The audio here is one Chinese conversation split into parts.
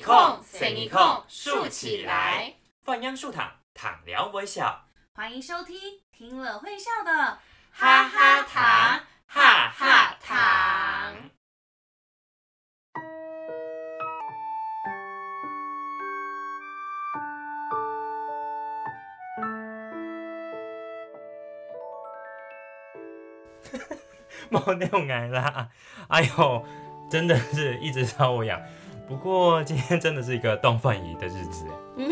一空，随一空，竖起来。放央竖躺，躺聊微笑。欢迎收听，听了会笑的哈哈糖，哈哈糖。冇那种爱啦，哎呦，真的是一直找我养。不过今天真的是一个动饭仪的日子。嗯，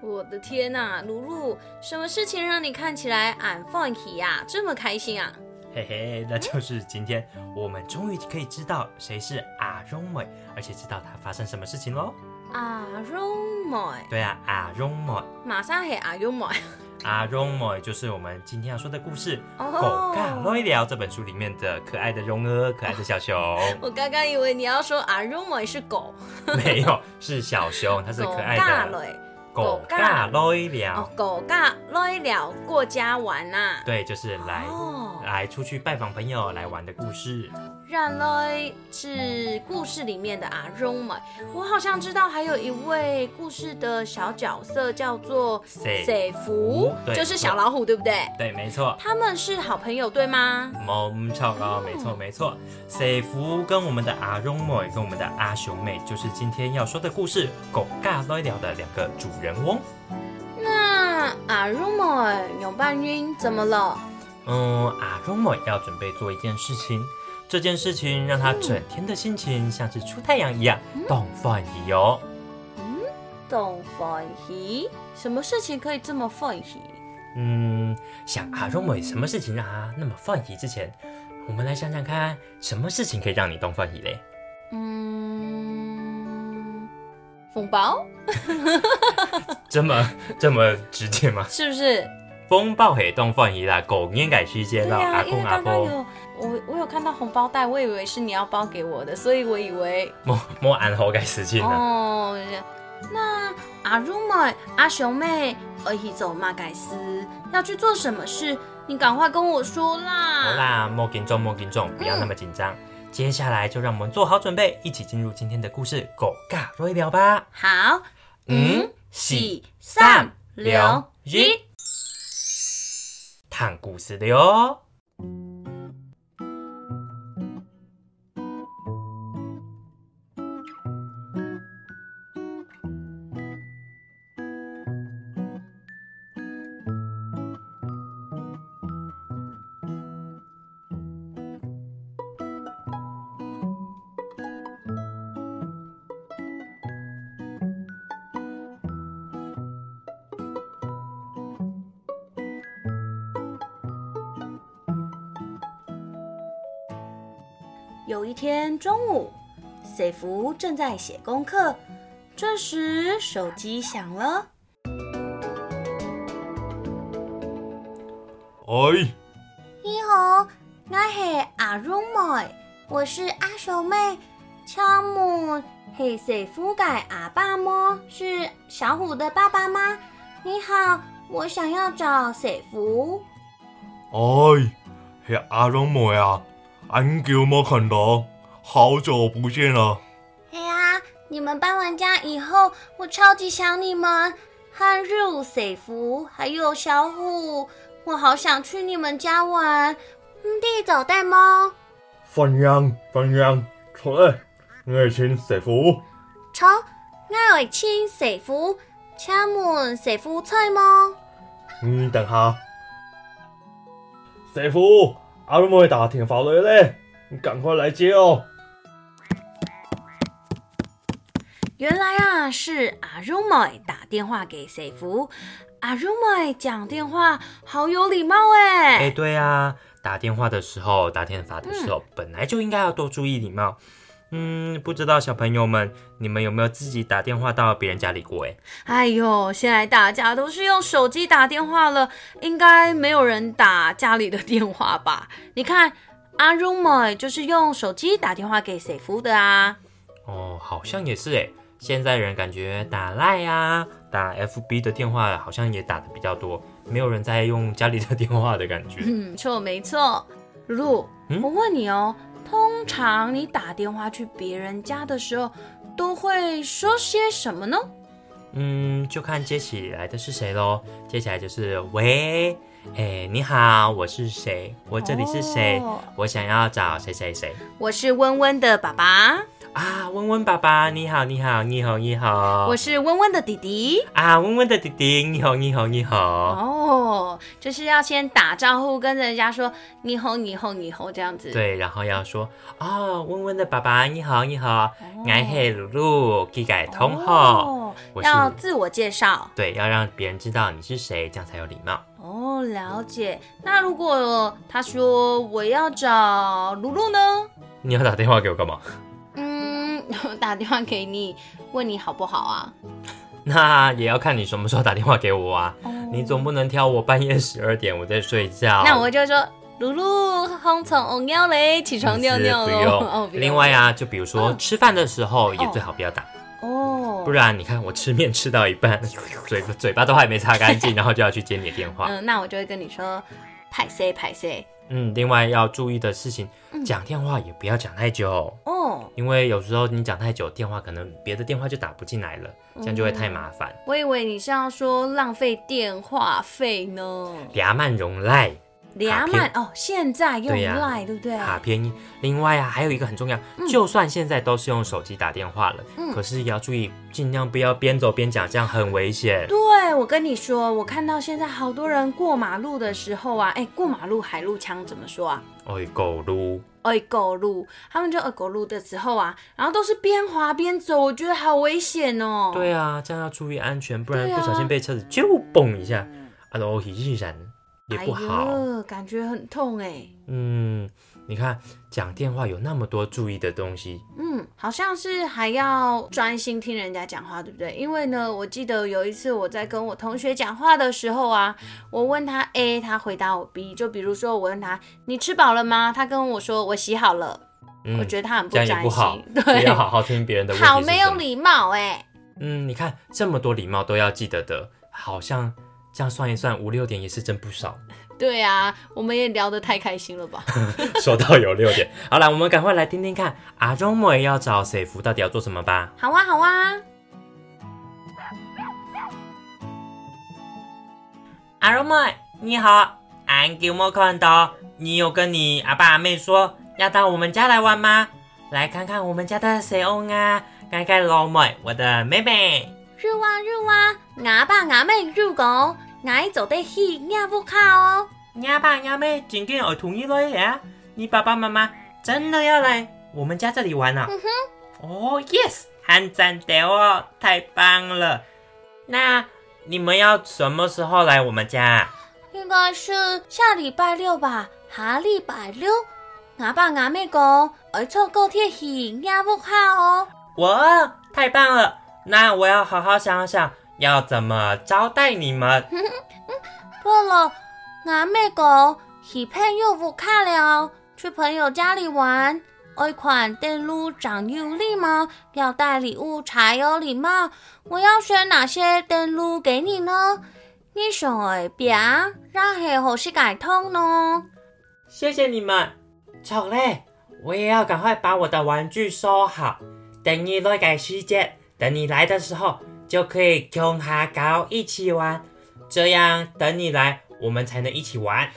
我的天呐，露露，什么事情让你看起来俺放喜呀，这么开心啊？嘿嘿，那就是今天我们终于可以知道谁是阿荣美，而且知道他发生什么事情喽。阿荣美，对啊，阿荣美，马上是阿荣美。阿荣美就是我们今天要说的故事《狗尬聊一聊》这本书里面的可爱的荣儿，可爱的小熊。我刚刚以为你要说阿荣美是狗，没有，是小熊，它是可爱的。狗尬聊一聊，狗咖聊一聊过家玩呐。对，就是来来出去拜访朋友来玩的故事。然来是故事里面的阿荣嘛，我好像知道还有一位故事的小角色叫做谁福，就是小老虎，对不对？对，没错。他们是好朋友，对吗？冇错哦，没错没错。谁福跟我们的阿荣妹跟我们的阿雄妹，就是今天要说的故事《狗尬来聊》的两个主人翁。那阿荣妹有半晕，怎么了？嗯，阿荣妹要准备做一件事情。这件事情让他整天的心情像是出太阳一样，动放喜哦。嗯，动放喜，什么事情可以这么放喜？嗯，想阿荣美什么事情让他那么放喜之前，我们来想想看，什么事情可以让你动放喜嘞？嗯，风暴？这么这么直接吗？是不是？风暴黑洞放移啦，狗应该去接到阿公阿婆。我我有看到红包袋，我以为是你要包给我的，所以我以为莫莫安好该事情了。哦，那阿如妹、阿雄妹，而起走马盖斯要去做什么事？你赶快跟我说啦！好啦，莫紧张，莫紧张，不要那么紧张。接下来就让我们做好准备，一起进入今天的故事，狗尬瑞聊吧。好，五、四、三、两、一。看故事的哟。有一天中午，赛福正在写功课，这时手机响了。哎，你好，我是阿荣妹，我是阿小妹。请问是赛福的阿爸吗？是小虎的爸爸吗？你好，我想要找赛福。哎，是阿荣妹啊。很久没看到，好久不见了。哎呀，你们搬完家以后，我超级想你们。汉日、水福还有小虎，我好想去你们家玩。弟走带猫？放羊，放羊，出来！我请水福。超，我请水福。请问水福在吗？嗯，等下。水福。阿鲁莫打电话来嘞，你赶快来接哦。原来啊，是阿鲁莫打电话给谁福。阿鲁莫讲电话好有礼貌哎。哎，对啊，打电话的时候，打电话的时候，本来就应该要多注意礼貌。嗯，不知道小朋友们，你们有没有自己打电话到别人家里过？哎，哎呦，现在大家都是用手机打电话了，应该没有人打家里的电话吧？你看，阿荣妹就是用手机打电话给谁夫的啊？哦，好像也是哎。现在人感觉打赖呀、打 FB 的电话好像也打的比较多，没有人在用家里的电话的感觉。嗯，错，没错。露露，我问你哦。通常你打电话去别人家的时候，都会说些什么呢？嗯，就看接起来的是谁喽。接起来就是喂，哎，你好，我是谁？我这里是谁？哦我想要找谁谁谁我是温温的爸爸，啊？温温爸爸，你好，你好，你好，你好。我是温温的弟弟。啊，温温的弟弟，你好，你好，你好。哦，就是要先打招呼，跟人家说你好，你好，你好这样子。，对，然后要说哦，温温的爸爸，你好，你好，我是露露，给改通号。哦，要自我介绍。对，要让别人知道你是谁，这样才有礼貌。哦，了解。那如果他说我要找露露呢？你要打电话给我干嘛？嗯，打电话给你，问你好不好啊？那也要看你什么时候打电话给我啊。哦你总不能挑我半夜十二点我在睡觉。那我就说，露露，红虫哦尿嘞，起床尿尿不喽。另外啊，就比如说嗯吃饭的时候也最好不要打，哦，不然你看我吃面吃到一半，嘴嘴巴都还没擦干净，然后就要去接你的电话。嗯，那我就会跟你说，派 C 派 C。嗯，另外要注意的事情，嗯讲电话也不要讲太久。哦，因为有时候你讲太久，电话可能别的电话就打不进来了，这样就会太麻烦。我以为你是要说浪费电话费呢。俩慢容赖，俩满哦，现在用 Line 对不对？卡便宜。另外啊，还有一个很重要，就算现在都是用手机打电话了，嗯可是也要注意，尽量不要边走边讲，这样很危险。对，我跟你说，我看到现在好多人过马路的时候啊，哎，过马路海陆腔怎么说啊？哦，狗路，哎，狗路，他们就二狗路的时候啊，然后都是边滑边走，我觉得好危险哦。对啊，这样要注意安全，不然不小心被车子就蹦一下，啊，都一日然也不好。哎，感觉很痛哎。嗯，你看讲电话有那么多注意的东西，嗯，好像是还要专心听人家讲话，对不对？因为呢，我记得有一次我在跟我同学讲话的时候啊，我问他 A，他回答我 B。就比如说我问他你吃饱了吗？他跟我说我洗好了，嗯，我觉得他很不专不好心，，对，要好好听别人的问题好没有礼貌哎、嗯，你看这么多礼貌都要记得的，好像这样算一算，五六点也是真不少。对啊，我们也聊得太开心了吧？说到有六点，好了，我们赶快来听听看阿忠妹要找谁福到底要做什么吧。好啊，好啊。阿忠妹，你好，俺有没有看到你有跟你阿爸阿妹说要到我们家来玩吗？来看看我们家的谁翁啊，看看老妹，我的妹妹。入啊入啊，阿爸阿妹入講，我做得去亞不卡哦。你阿爸阿妹今天我同意了呀？你爸爸妈妈真的要来我们家这里玩啊？哦、yes，很赞的哦，太棒了。那你们要什么时候来我们家？应该是下礼拜六吧，下礼拜六。阿爸阿妹讲，我坐高铁去亞不卡哦。哇，太棒了！那我要好好想想要怎么招待你們。對了，阿妹狗喜配又不看了，去朋友家里玩。爱款電路长有禮貌，要带礼物才有礼貌。我要选哪些電路给你呢？你想愛邊，然係何時改通呢？谢谢你们，走嘞，我也要赶快把我的玩具收好，等你来改时间，等你来的时候就可以跟哈高一起玩，这样等你来，我们才能一起玩。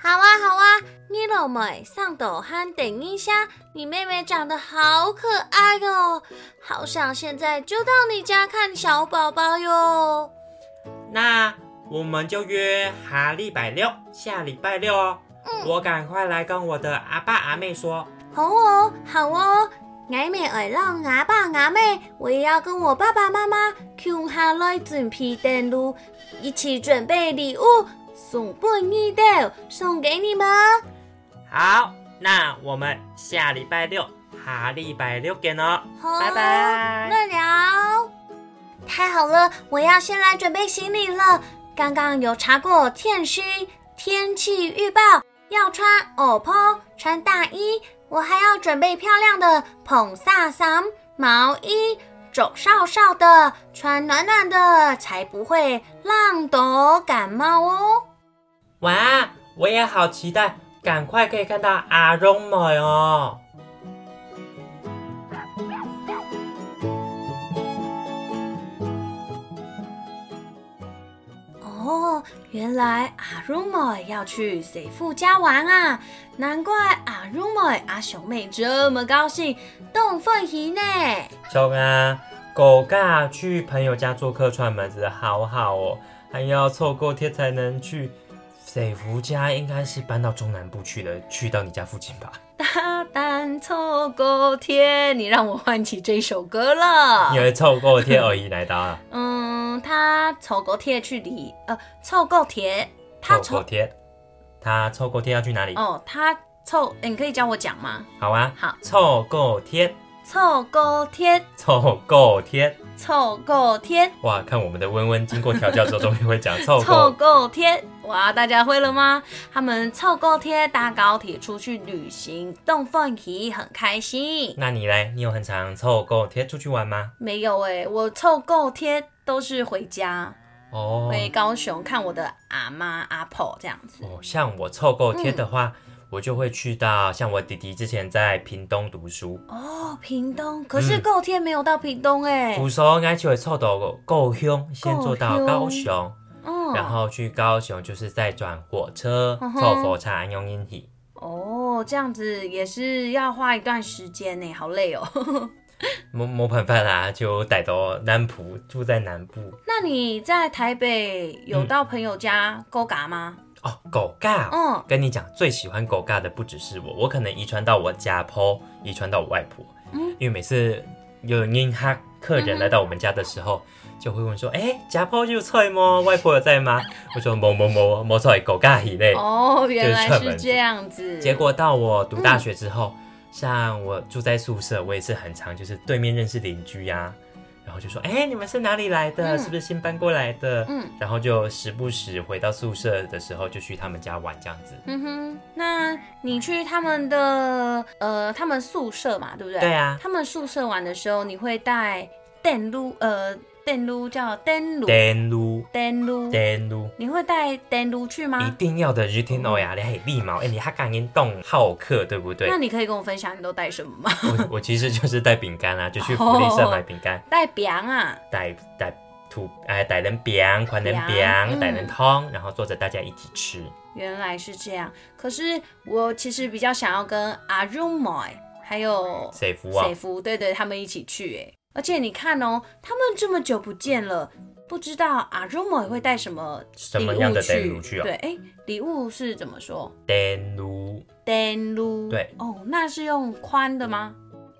好啊，好啊，你老妹上抖漢等一下，你妹妹长得好可爱哦，好想现在就到你家看小宝宝哟。那我们就约哈礼拜六，下礼拜六哦。我赶快来跟我的阿爸阿妹说。好哦，好哦，矮妹愛讓阿爸阿妹，我也要跟我爸爸媽媽共下来准备登录，一起准备礼物，送本一豆送给你们。好，那我们下礼拜六，下禮拜六见哦。好，拜拜再聊。太好了，我要先来准备行李了。刚刚有查过天气天氣預報，要穿歐篷，穿大衣。我还要准备漂亮的蓬萨衫毛衣，走少少的，穿暖暖的，才不会浪抖感冒哦。哇，我也好期待，赶快可以看到阿荣妹哦。哦，原来阿如妹要去水富家玩啊！难怪阿如妹阿熊妹这么高兴，动凤仪呢。中啊，狗嘎去朋友家做客串门子，好好哦，还要凑够贴才能去。水福家应该是搬到中南部去了，去到你家附近吧？大胆凑够贴，你让我唤起这首歌了。因为凑够贴而已来的啊。嗯，他凑够贴去离呃，凑够贴，他凑够贴，他凑够贴要去哪里？哦，他凑，你可以教我讲吗？好啊，好，凑够贴，凑够贴，凑够贴，凑够贴。哇，看我们的温温经过调教之后，终于会讲凑 凑够。够贴，哇，大家会了吗？他们凑够贴搭高铁出去旅行，动凤仪很开心。那你嘞？你有很常凑够贴出去玩吗？没有哎、我凑够贴都是回家，哦回高雄看我的阿妈阿婆这样子。哦，像我凑够贴的话，我就会去到像我弟弟之前在屏东读书，哦，屏东，可是够天没有到屏东哎、读书应该就会凑到够凶，先坐到高雄，嗯，然后去高雄就是再转火车凑火车安用英体。哦，这样子也是要花一段时间呢，好累哦。冇冇办法啦，就逮到南浦，住在南部。那你在台北有到朋友家勾嘎吗？哦，狗尬。嗯，跟你讲，最喜欢狗尬的不只是我，我可能遗传到我家婆，遗传到我外婆。嗯因为每次有英哈客人来到我们家的时候，就会问说：“哎、家婆有菜吗？外婆有在吗？”我说：“某某某某菜狗尬以类。哦，原来是这样子。结果到我读大学之后，像我住在宿舍，我也是很常就是对面认识邻居呀、然后就说：“哎、你们是哪里来的？嗯是不是新搬过来的？”嗯然后就时不时回到宿舍的时候，就去他们家玩这样子。嗯哼，那你去他们的呃，他们宿舍嘛，对不对？对啊，他们宿舍玩的时候，你会带电路，呃，叫电炉，电路，电炉，电路。你会带电炉去吗一吗？定要的 i n e 呀，你很礼貌，哎、你还敢运动好客，对不对那？你可以跟我分享你都带什么吗？我我其实就是带饼干啊，就去福利社买饼干，带饼啊，带带土哎带人饼，宽人饼，饼带人汤，然后坐着大家一起吃。原来是这样。可是我其实比较想要跟阿如妹还有谁服啊谁？夫，对对，他们一起去哎。而且你看哦，他们这么久不见了，不知道阿如妹会带什么什么样的礼物电炉去啊？对，哎，礼物是怎么说？电炉，电炉。对。哦，那是用宽的吗？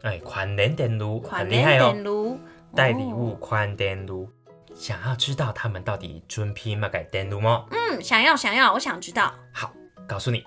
哎，宽人电炉，宽的很厉害哦电。炉。带礼物哦。宽电炉，想要知道他们到底准批嘛改电炉吗？嗯，想要想要，我想知道。好，告诉你，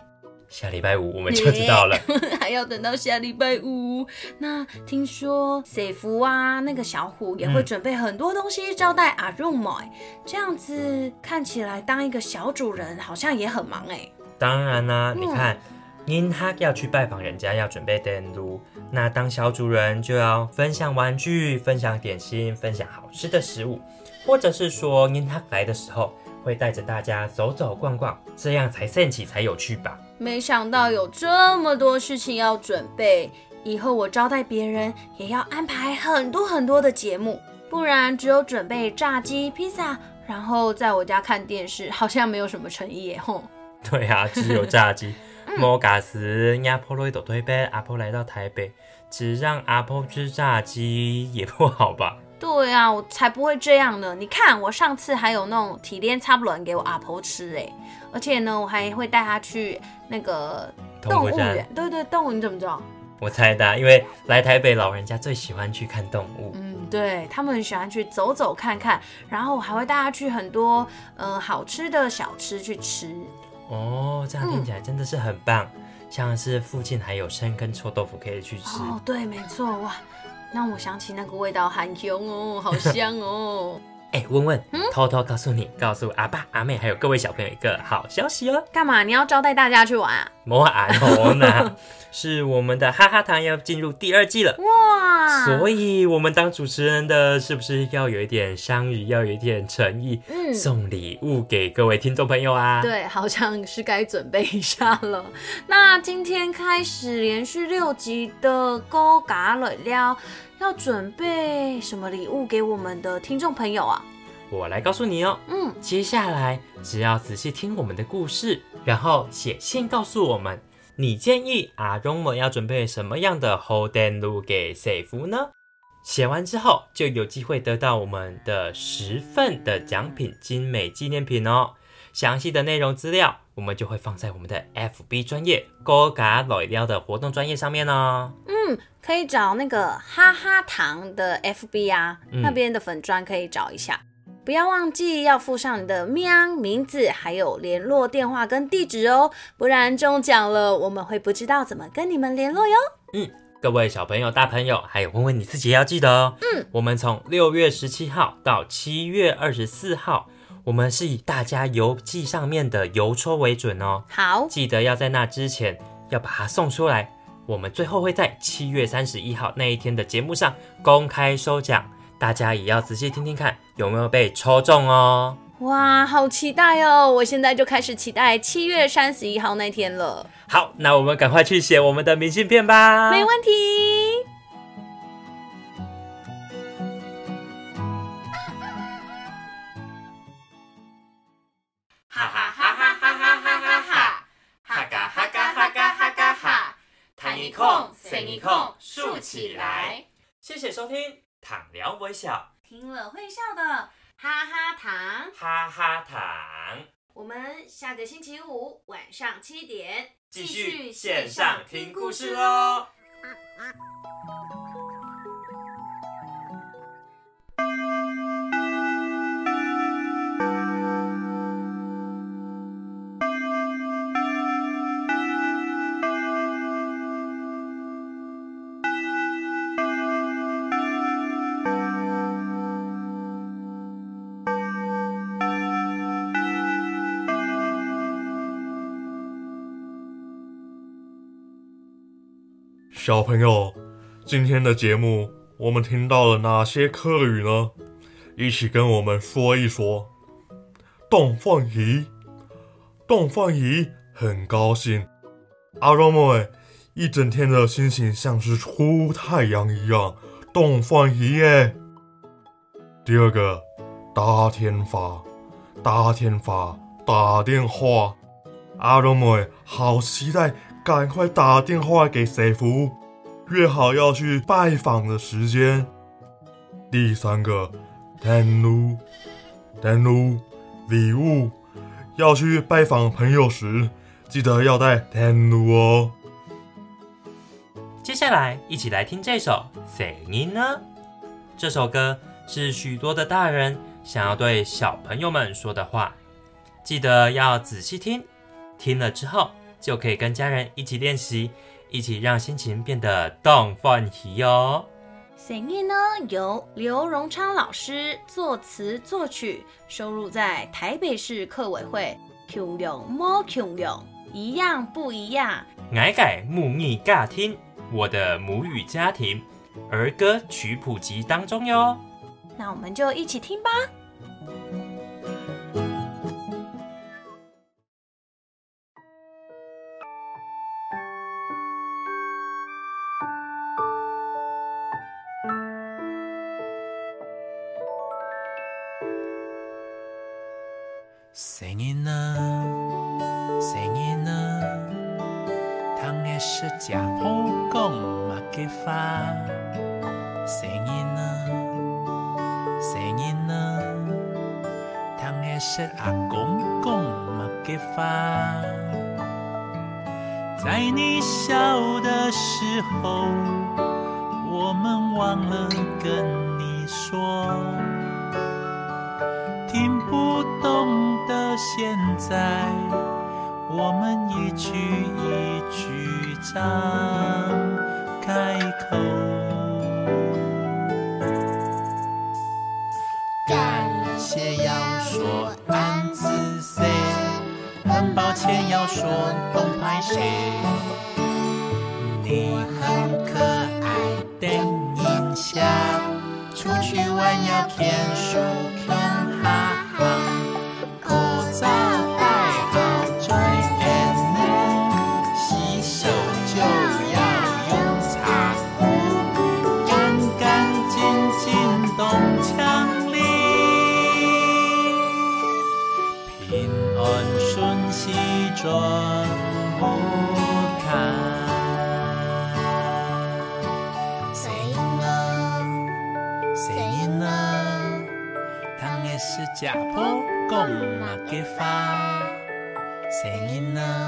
下礼拜五我们就知道了。还要等到下礼拜五。那听说水福啊，那个小虎也会嗯准备很多东西招待阿 rum 妹，这样子看起来当一个小主人好像也很忙哎。当然啦、嗯你看，您他要去拜访人家，要准备电炉，那当小主人就要分享玩具、分享点心、分享好吃的食物，或者是说您他来的时候会带着大家走走逛逛，这样才盛起才有趣吧。没想到有这么多事情要准备，以后我招待别人也要安排很多很多的节目，不然只有准备炸鸡、披萨，然后在我家看电视，好像没有什么诚意耶吼。对啊，只有炸鸡。莫嘎斯亚婆罗一朵推杯，阿婆来到台北，只让阿婆吃炸鸡也不好吧？对啊，我才不会这样呢！你看，我上次还有那种体验差不多给我阿婆吃哎，而且呢，我还会带她去那个动物园园。对对，动物你怎么知道？我猜的啊，因为来台北老人家最喜欢去看动物。嗯，对他们很喜欢去走走看看，然后我还会带她去很多呃好吃的小吃去吃。哦，这样听起来真的是很棒。像是附近还有生跟臭豆腐可以去吃。哦，对，没错，哇，让我想起那个味道很香哦，好香哦。哎、问问，偷偷告诉你，告诉阿爸、阿妹还有各位小朋友一个好消息哦。干嘛？你要招待大家去玩啊？摩安哦呢，是我们的哈哈糖要进入第二季了。哇，所以，我们当主持人的是不是要有一点商誉，要有一点诚意，嗯送礼物给各位听众朋友啊？，对，好像是该准备一下了。那今天开始连续六集的勾嘎了撩，要准备什么礼物给我们的听众朋友啊？我来告诉你哦。嗯，接下来只要仔细听我们的故事，然后写信告诉我们，你建议阿荣们要准备什么样的后电路给谁服呢？写完之后就有机会得到我们的十份的奖品精美纪念品哦。详细的内容资料我们就会放在我们的 FB 专业高嘎老撩的活动专业上面哦。嗯，可以找那个哈哈糖的 FB 啊，嗯那边的粉砖可以找一下。不要忘记要附上你的喵名字，还有联络电话跟地址哦，不然中奖了我们会不知道怎么跟你们联络哟。嗯各位小朋友、大朋友，还有问问你自己也要记得哦。嗯，我们从六月十七号到七月二十四号，我们是以大家邮寄上面的邮戳为准哦。好，记得要在那之前要把它送出来。我们最后会在七月三十一号那一天的节目上公开收奖，大家也要仔细听听看有没有被抽中哦？哇，好期待哦！我现在就开始期待七月三十一号那天了。好，那我们赶快去写我们的明信片吧。没问题。哈哈哈哈哈哈哈哈哈哈！哈嘎哈嘎哈嘎哈嘎哈！弹一空，塞一空，竖起来。谢谢收听《躺聊微笑》。听了会笑的哈哈糖，哈哈糖》，我们下个星期五晚上七点继续线上听故事喽。小朋友，今天的节目我们听到了哪些客语呢？一起跟我们说一说。洞凤仪，洞凤仪很高兴，阿罗妹一整天的心情像是出太阳一样，洞凤仪耶。第二个，打天发，打天发，打电话，阿罗妹好期待。赶快打电话给谁福，约好要去拜访的时间。第三个，登录，登录礼物，要去拜访朋友时，记得要带登录哦。接下来一起来听这首《谁音呢》。这首歌是许多的大人想要对小朋友们说的话，记得要仔细听，听了之后。就可以跟家人一起练习，一起让心情变得动放起哟。声音呢由刘荣昌老师作词作曲，收录在台北市客委会《穷勇莫穷勇》一样不一样？矮改木逆尬听我的母语家庭儿歌曲谱集当中哟。那我们就一起听吧。saying no saying no 躺在睡觉 omg macifa 法在在你笑的时候我们忘了跟你说现在我们一句一句张开口。感谢要说安子 say，很抱歉要说东拍谁。你很可爱的印象，出去玩要天书食谱讲嘛计花，成囡仔。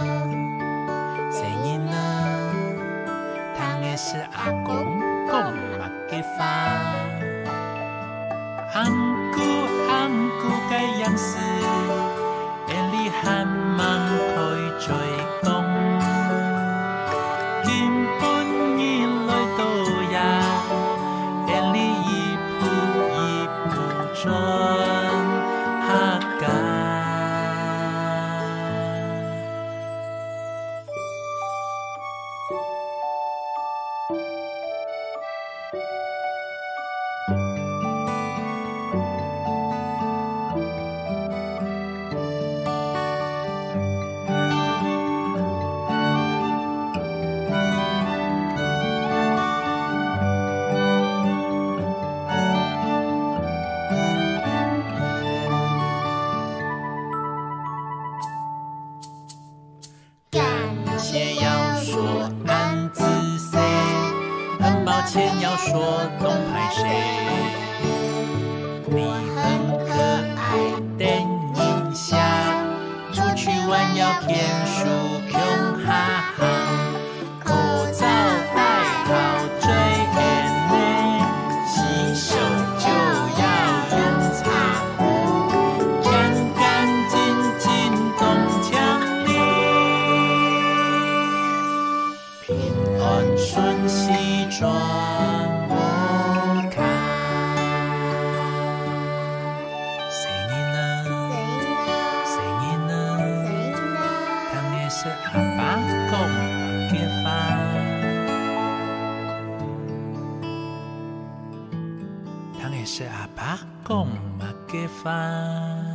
先要说东派谁？是阿爸购买的房当然是阿爸购买给房